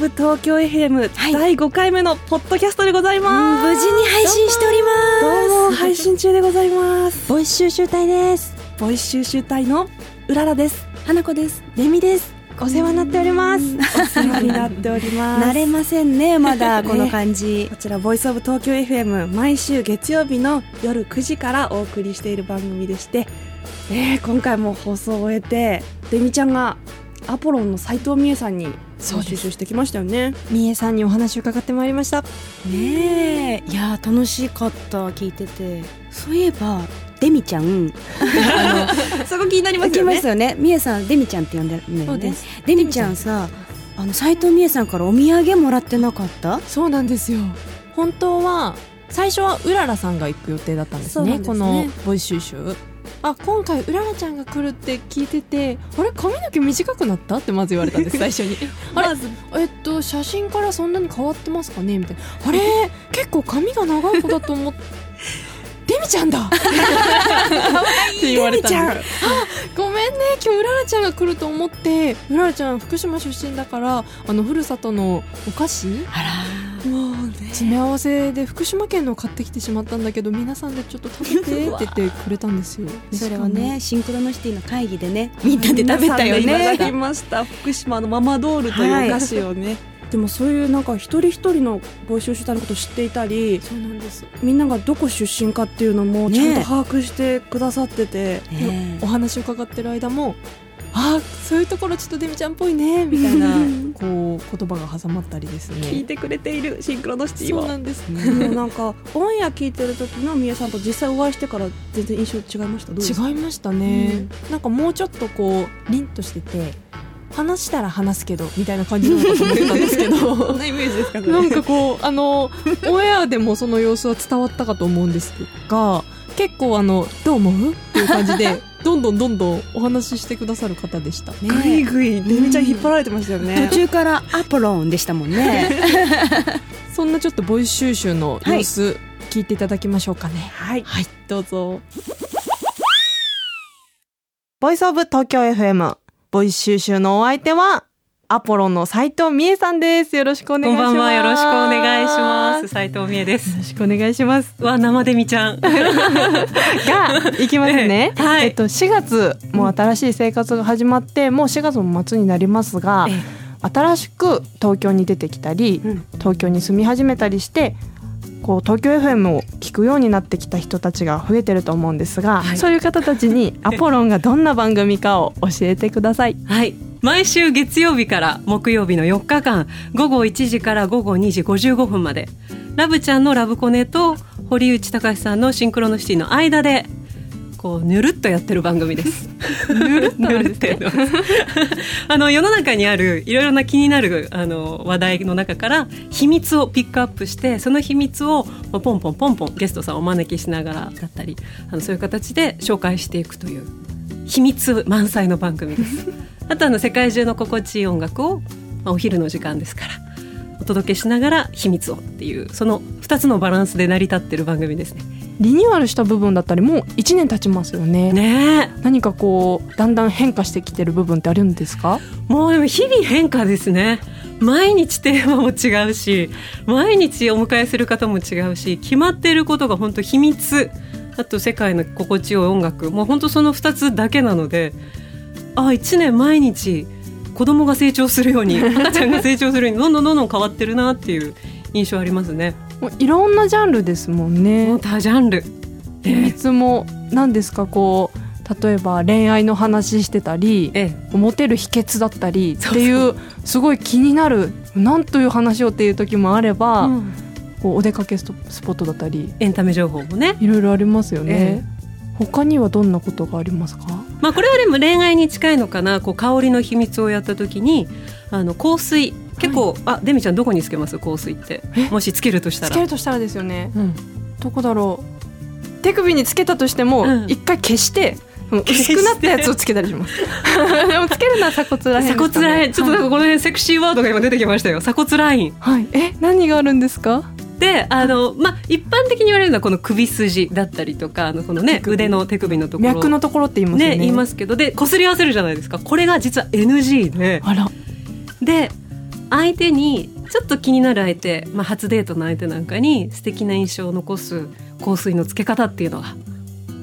ブ東京 FM、はい、第5回目のポッドキャストでございます。無事に配信しております。どうも配信中でございます。ボイス収集隊です。ボイス収集隊のうららです。花子です。レミです。お世話になっております。お世話になっております。慣れませんねまだこの感じ、ね、こちらボイスオブ東京 FM 毎週月曜日の夜9時からお送りしている番組でしてえー、今回も放送を終えてレミちゃんがアポロンの斉藤美恵さんに収集してきましたよね。美恵さんにお話を伺ってまいりました。ねえ。いや楽しかった聞いてて。そういえばデミちゃん。そこ気になりますよね。ますよね。美恵さんデミちゃんって呼んでるんだよね。デミちゃんさあの斉藤美恵さんからお土産もらってなかった？そうなんですよ。本当は最初はうららさんが行く予定だったんですね、ね、このボイス収集あ今回うららちゃんが来るって聞いててあれ髪の毛短くなった？ってまず言われたんです最初に。あれえっと写真からそんなに変わってますかね？みたいな。あれ？結構髪が長い子だと思って。デミちゃんだ！って言われたんでごめんね。今日うららちゃんが来ると思って。うららちゃん福島出身だからあのふるさとのお菓子？あら詰め合わせで福島県のを買ってきてしまったんだけど皆さんでちょっと食べてって言ってくれたんですよ。それはねシンクロノシティの会議でねみんなで食べたよね。いただきました福島のママドールというお菓子をね、はい。でもそういうなんか一人一人の募集主体のことを知っていたりそうなんです。みんながどこ出身かっていうのもちゃんと把握してくださってて、ね、お話を伺ってる間もあそういうところちょっとデミちゃんっぽいねみたいなこう言葉が挟まったりですね。聞いてくれているシンクロノシティは。そうなんですね。なんかオンエア聞いてる時のみえさんと実際お会いしてから全然印象違いました？違いましたね、うん、なんかもうちょっとこう凛としてて話したら話すけどみたいな感じなのかと思ってたんですけど。なイメージですか、ね、なんかこうあのオンエアでもその様子は伝わったかと思うんですが結構あのどう思う？っていう感じでどんどんどんどんお話ししてくださる方でしたね。ぐいぐいレミちゃん引っ張られてましたよね、途中からアポロンでしたもんね。そんなちょっとボイス収集の様子、はい、聞いていただきましょうかね。はい、はい、どうぞ。ボイスオブ東京 FM ボイス収集のお相手はアポロンの斉藤美恵さんです。よろしくお願いします。こんばんは。よろしくお願いします。斉藤美恵です。よろしくお願いします。わ、生デミちゃん。が、いきますね。はい。えっと、4月、もう新しい生活が始まって、もう4月も末になりますが、新しく東京に出てきたり、東京に住み始めたりして、こう東京 FM を聞くようになってきた人たちが増えてると思うんですが、はい、そういう方たちにアポロンがどんな番組かを教えてください。はい毎週月曜日から木曜日の4日間午後1時から午後2時55分までラブちゃんのラブコネと堀内隆さんのシンクロノシティの間でこうぬるっとやってる番組です。ぬるっと あの世の中にあるいろいろな気になるあの話題の中から秘密をピックアップしてその秘密をポンポンポンポンゲストさんをお招きしながらだったりあのそういう形で紹介していくという秘密満載の番組です。あとあの世界中の心地いい音楽を、まあ、お昼の時間ですからお届けしながら秘密をっていうその2つのバランスで成り立ってる番組ですね。リニューアルした部分だったりもう1年経ちますよね。ね何かこうだんだん変化してきてる部分ってあるんですか？もうでも日々変化ですね。毎日テーマも違うし毎日お迎えする方も違うし決まっていることが本当秘密あと世界の心地よい音楽もう本当その2つだけなのであ1年毎日子供が成長するように赤 ちゃんが成長するようにどんどんどんどん変わってるなっていう印象ありますね。もういろんなジャンルですもんね。多ジャンル。秘密も何ですか？こう例えば恋愛の話してたり、ええ、モテる秘訣だったりっていうすごい気になるなんという話をっていう時もあれば、うん、こうお出かけスポットだったりエンタメ情報もね。いろいろありますよね。え、他にはどんなことがありますか、まあ、これはでも恋愛に近いのかな？こう香りの秘密をやった時にあの香水。結構、はい、あデミちゃんどこにつけます？香水って。もしつけるとしたら。つけるとしたらですよね、うん、どこだろう。手首につけたとしても一、回消して薄くなったやつをつけたりします。でもつけるのは鎖骨らへん、ね、鎖骨らへん。ちょっとなんかこの辺セクシーワードが今出てきましたよ。鎖骨ライン。はい。え？何があるんですか？であの、まあ、一般的に言われるのはこの首筋だったりとかあのこの、ね、腕の手首のところ。脈のところって言いますね。ね言いますけどで擦り合わせるじゃないですか。これが実は NG で。あら。で相手にちょっと気になる相手、まあ、初デートの相手なんかに素敵な印象を残す香水のつけ方っていうのが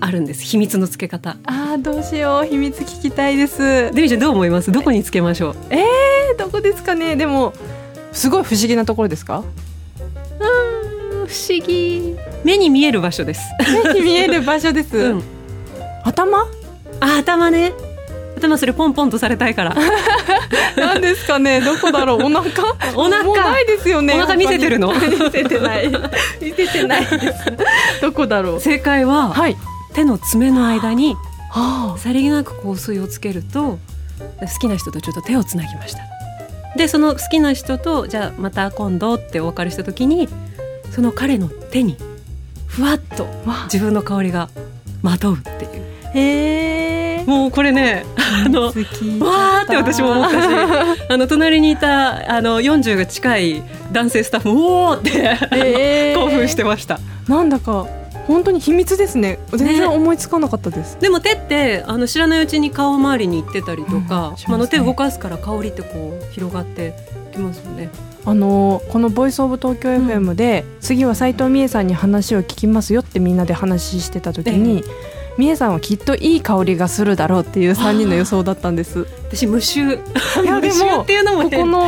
あるんです。秘密のつけ方。あーどうしよう。秘密聞きたいです。デミちゃんどう思います？どこにつけましょう？えー、どこですかね。でもすごい不思議なところですか？不思議。目に見える場所です、目に見える場所です、うん、頭？あ頭ね。頭それポンポンとされたいから。なんですかね。どこだろう。お腹？お腹。もうないですよね。お腹見せてるの？見せてない。見せてないどこだろう。正解は、はい。手の爪の間にはさりげなく香水をつけると好きな人とちょっと手をつなぎました。でその好きな人とじゃあまた今度ってお別れした時にその彼の手にふわっとわ自分の香りがまとうっていう。へえ。もうこれねあのわーって私も思ったしあの隣にいたあの40が近い男性スタッフもおーって、え。ー興奮してました。なんだか本当に秘密ですね。全然思いつかなかったです、でも手ってあの知らないうちに顔周りに行ってたりとか、うんね。まああの手動かすから香りってこう広がってきますよね。あのこの「ボイスオブ東京 FM で」次は斉藤美恵さんに話を聞きますよってみんなで話してた時に、美恵さんはきっといい香りがするだろうっていう3人の予想だったんです。私無臭。いやでもっていうのも変ここの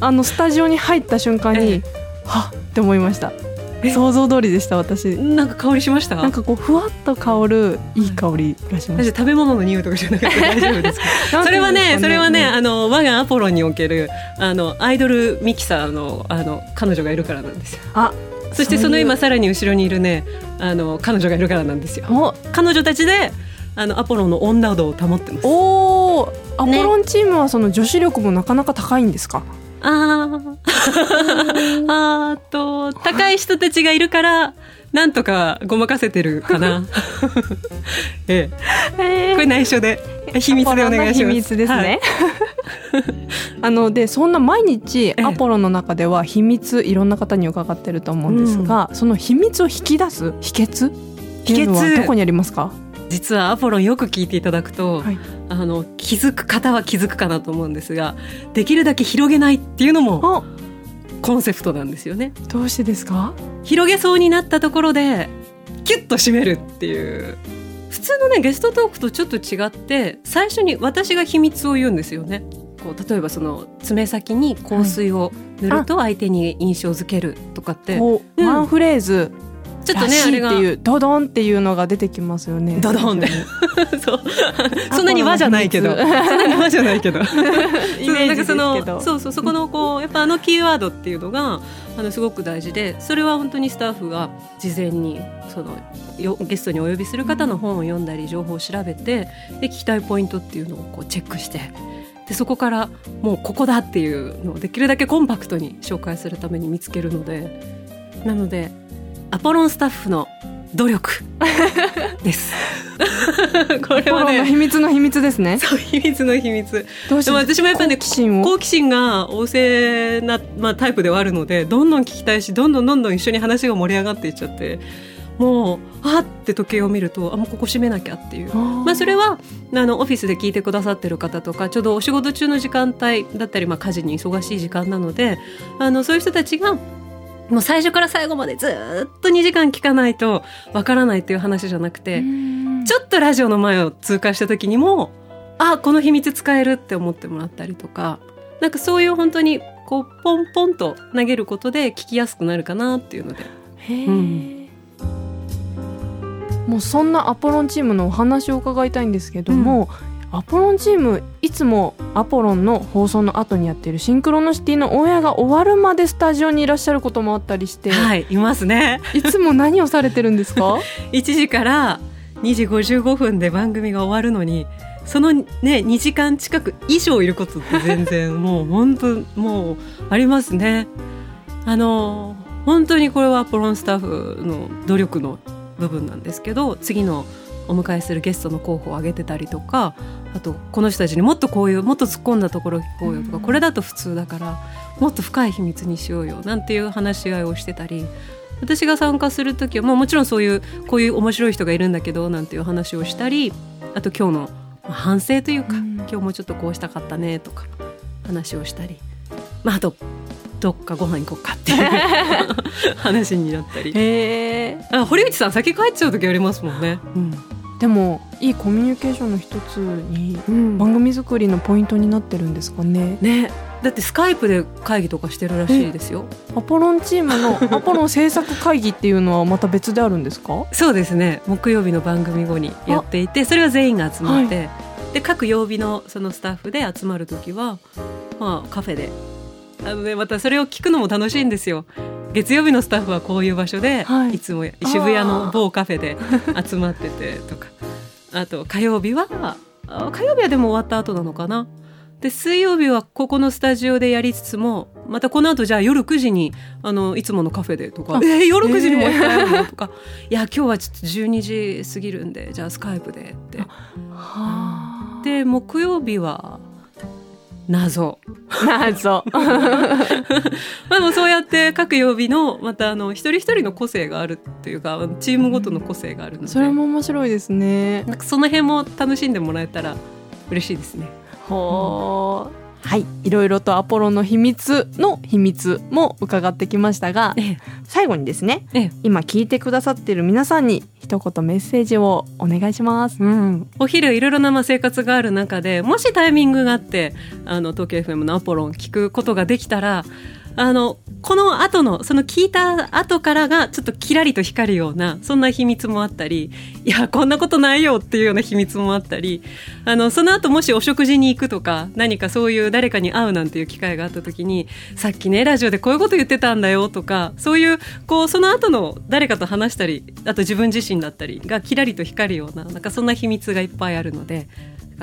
あのスタジオに入った瞬間に、えはっって思いました。え想像通りでした私。なんか香りしました？なんかこうふわっと香るいい香りがしま私した。食べ物の匂いとかじゃなくて大丈夫ですか？それはね。それはね、うんあの我がアポロンにおけるあのアイドルミキサーのあの彼女がいるからなんですよ。あそしてその今そさらに後ろにいるねあの彼女がいるからなんですよ。彼女たちであのアポロンの女度を保ってます。おーアポロンチームはその女子力もなかなか高いんですか、あー あーと高い人たちがいるからなんとかごまかせてるかな。ええ。これ内緒で。秘密でお願いします。秘密ですはい。ね、あのでそんな毎日ええ。アポロの中では秘密いろんな方に伺ってると思うんですが、その秘密を引き出す秘訣秘訣。どこにありますか？実はアポロンよく聞いていただくと、はい。あの気づく方は気づくかなと思うんですができるだけ広げないっていうのもあコンセプトなんですよね。どうしてですか？広げそうになったところでキュッと締めるっていう。普通のねゲストトークとちょっと違って最初に私が秘密を言うんですよね。こう例えばその爪先に香水を塗ると相手に印象づけるとかって、こう、うん。ワンフレーズちょっとらしいっていうドドンっていうのが出てきますよね。ドドンで。そう。そんなに和じゃないけど。そんなに和じゃないけど。イメージですけど。そうなんかそのそうそうそこのこうやっぱあのキーワードっていうのがあのすごく大事でそれは本当にスタッフが事前にそのよゲストにお呼びする方の本を読んだり情報を調べてで聞きたいポイントっていうのをこうチェックしてでそこからもうここだっていうのをできるだけコンパクトに紹介するために見つけるのでなのでアポロンスタッフの努力です。これアポロのはね秘密の秘密ですねそう秘密の秘密どうしてでも私もやっぱりね好奇心を？好奇心が旺盛な、まあ、タイプではあるのでどんどん聞きたいしどんどんどんどん一緒に話が盛り上がっていっちゃってもうあって時計を見るとあもうここ閉めなきゃっていう。まあ、それはあのオフィスで聞いてくださってる方とかちょうどお仕事中の時間帯だったり、まあ、家事に忙しい時間なのであのそういう人たちがもう最初から最後までずーっと2時間聞かないとわからないっていう話じゃなくて、ちょっとラジオの前を通過した時にもあこの秘密使えるって思ってもらったりとかなんかそういう本当にこうポンポンと投げることで聞きやすくなるかなっていうので。へー。うん。もうそんなアポロンチームのお話を伺いたいんですけども、アポロンチームいつもアポロンの放送の後にやっているシンクロノシティのオンエアが終わるまでスタジオにいらっしゃることもあったりして、はいいますね。い、つも何をされてるんですか？1時から2時55分で番組が終わるのにそのね2時間近く以上いることって全然もう本当もうありますね。あの本当にこれはアポロンスタッフの努力の部分なんですけど次のお迎えするゲストの候補を挙げてたりとかあとこの人たちにもっとこういうもっと突っ込んだところ聞こうよとか、これだと普通だからもっと深い秘密にしようよなんていう話し合いをしてたり私が参加する時は、まあ、もちろんそういうこういう面白い人がいるんだけどなんていう話をしたりあと今日のまあ反省というか、うん。今日もうちょっとこうしたかったねとか話をしたりまあ、あとどっかご飯行こうかっていう 話になったり。堀内さん先帰っちゃう時ありますもんね、うんでもいいコミュニケーションの一つに番組作りのポイントになってるんですかね。ね。だってスカイプで会議とかしてるらしいですよ。アポロンチームの アポロン制作会議っていうのはまた別であるんですか？そうですね。木曜日の番組後にやっていてそれは全員が集まって、はい、で各曜日のそのスタッフで集まる時は、まあ、カフェで。あの、ね、またそれを聞くのも楽しいんですよ。月曜日のスタッフはこういう場所で、はい、いつも渋谷の某カフェで 集まっててとか。あと火曜日は火曜日はでも終わった後なのかな。で水曜日はここのスタジオでやりつつもまたこの後じゃあ夜9時にあのいつものカフェでとか「えー、夜9時にもう一回やるの?」とか「いや今日はちょっと12時過ぎるんでじゃあスカイプで」って。で木曜日は謎。謎。まあでもそうやって各曜日のまたあの一人一人の個性があるっていうかチームごとの個性があるので。それも面白いですね。なんかその辺も楽しんでもらえたら嬉しいですね。ほう、はい、いろいろとアポロの秘密の秘密も伺ってきましたが、ええ、最後にですね、え、今聞いてくださっている皆さんに一言メッセージをお願いします。うん、お昼いろいろなま生活がある中でもしタイミングがあってあの東京 FM のアポロン聞くことができたらあの、この後の、その聞いた後からがちょっとキラリと光るような、そんな秘密もあったり、いや、こんなことないよっていうような秘密もあったり、あの、その後もしお食事に行くとか、何かそういう誰かに会うなんていう機会があった時に、さっきね、ラジオでこういうこと言ってたんだよとか、そういう、こう、その後の誰かと話したり、あと自分自身だったりがキラリと光るような、なんかそんな秘密がいっぱいあるので、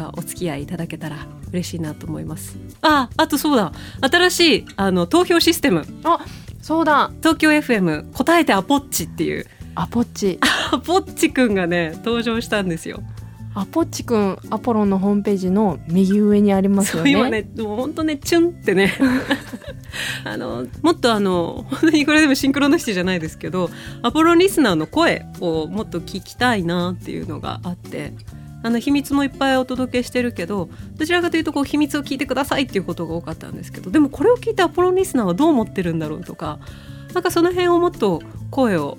がお付き合いいただけたら嬉しいなと思います。ああとそうだ。新しいあの投票システム。あそうだ。東京 FM 答えてアポッチっていう。アポッチ。アポッチくんがね登場したんですよ。アポッチくんアポロンのホームページの右上にありますよね。今ねもう本当ねチュンってね。あのもっとあの本当にこれでもシンクロのシじゃないですけどアポロンリスナーの声をもっと聞きたいなっていうのがあってあの秘密もいっぱいお届けしてるけどどちらかというとこう秘密を聞いてくださいっていうことが多かったんですけどでもこれを聞いてアポロンリスナーはどう思ってるんだろうとかなんかその辺をもっと声を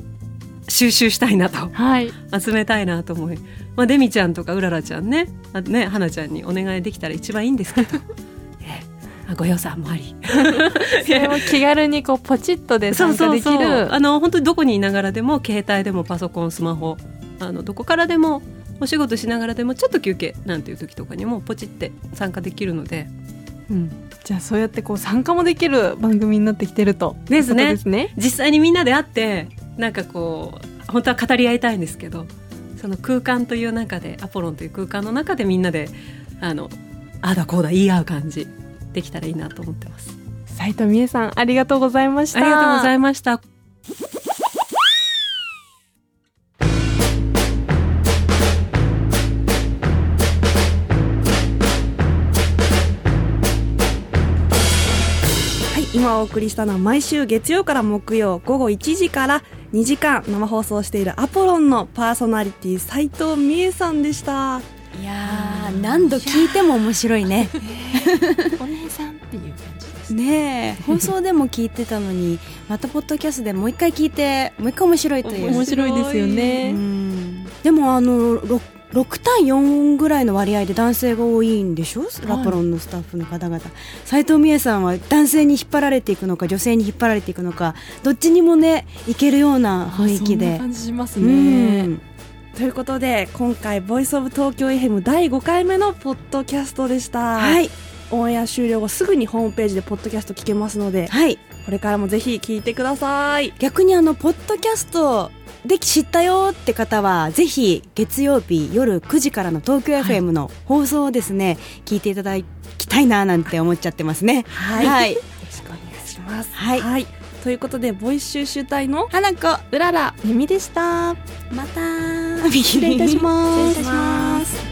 収集したいなと、はい、集めたいなと思い、まあ、デミちゃんとかうららちゃんねあね花ちゃんにお願いできたら一番いいんですけど。ご予算もあり。それを気軽にこうポチッとで参加できる。あの本当にどこにいながらでも携帯でもパソコンスマホあのどこからでもお仕事しながらでもちょっと休憩なんていう時とかにもポチって参加できるので、うん、じゃあそうやってこう参加もできる番組になってきてると。ですね。ですね。実際にみんなで会ってなんかこう本当は語り合いたいんですけどその空間という中でアポロンという空間の中でみんなであのあだこうだ言い合う感じできたらいいなと思ってます。斉藤美恵さんありがとうございました。ありがとうございました今お送りしたのは毎週月曜から木曜午後1時から2時間生放送しているアポロンのパーソナリティ斉藤美恵さんでした。いや何度聞いても面白いね。お姉さんっていう感じですね。放送でも聞いてたのに またポッドキャストでもう一回聞いてもう一回面白いという。面白いですよね。でもあの6対4ぐらいの割合で男性が多いんでしょ、ラポロンのスタッフの方々。斉藤美恵さんは男性に引っ張られていくのか女性に引っ張られていくのかどっちにもねいけるような雰囲気で。感じしますね、ということで今回「ボイスオブ東京 FM」第5回目のポッドキャストでした。はい。オンエア終了後すぐにホームページでポッドキャスト聞けますので、はい、これからもぜひ聞いてください。逆にあのポッドキャストで知ったよって方はぜひ月曜日夜9時からの東京 FM の放送をですね、はい、聞いていただきたいななんて思っちゃってますね。はい、はい、よろしくお願いします。はい、はい、ということでボイス収集隊の花子うららみみでした。また 失礼いたします。失礼いたします。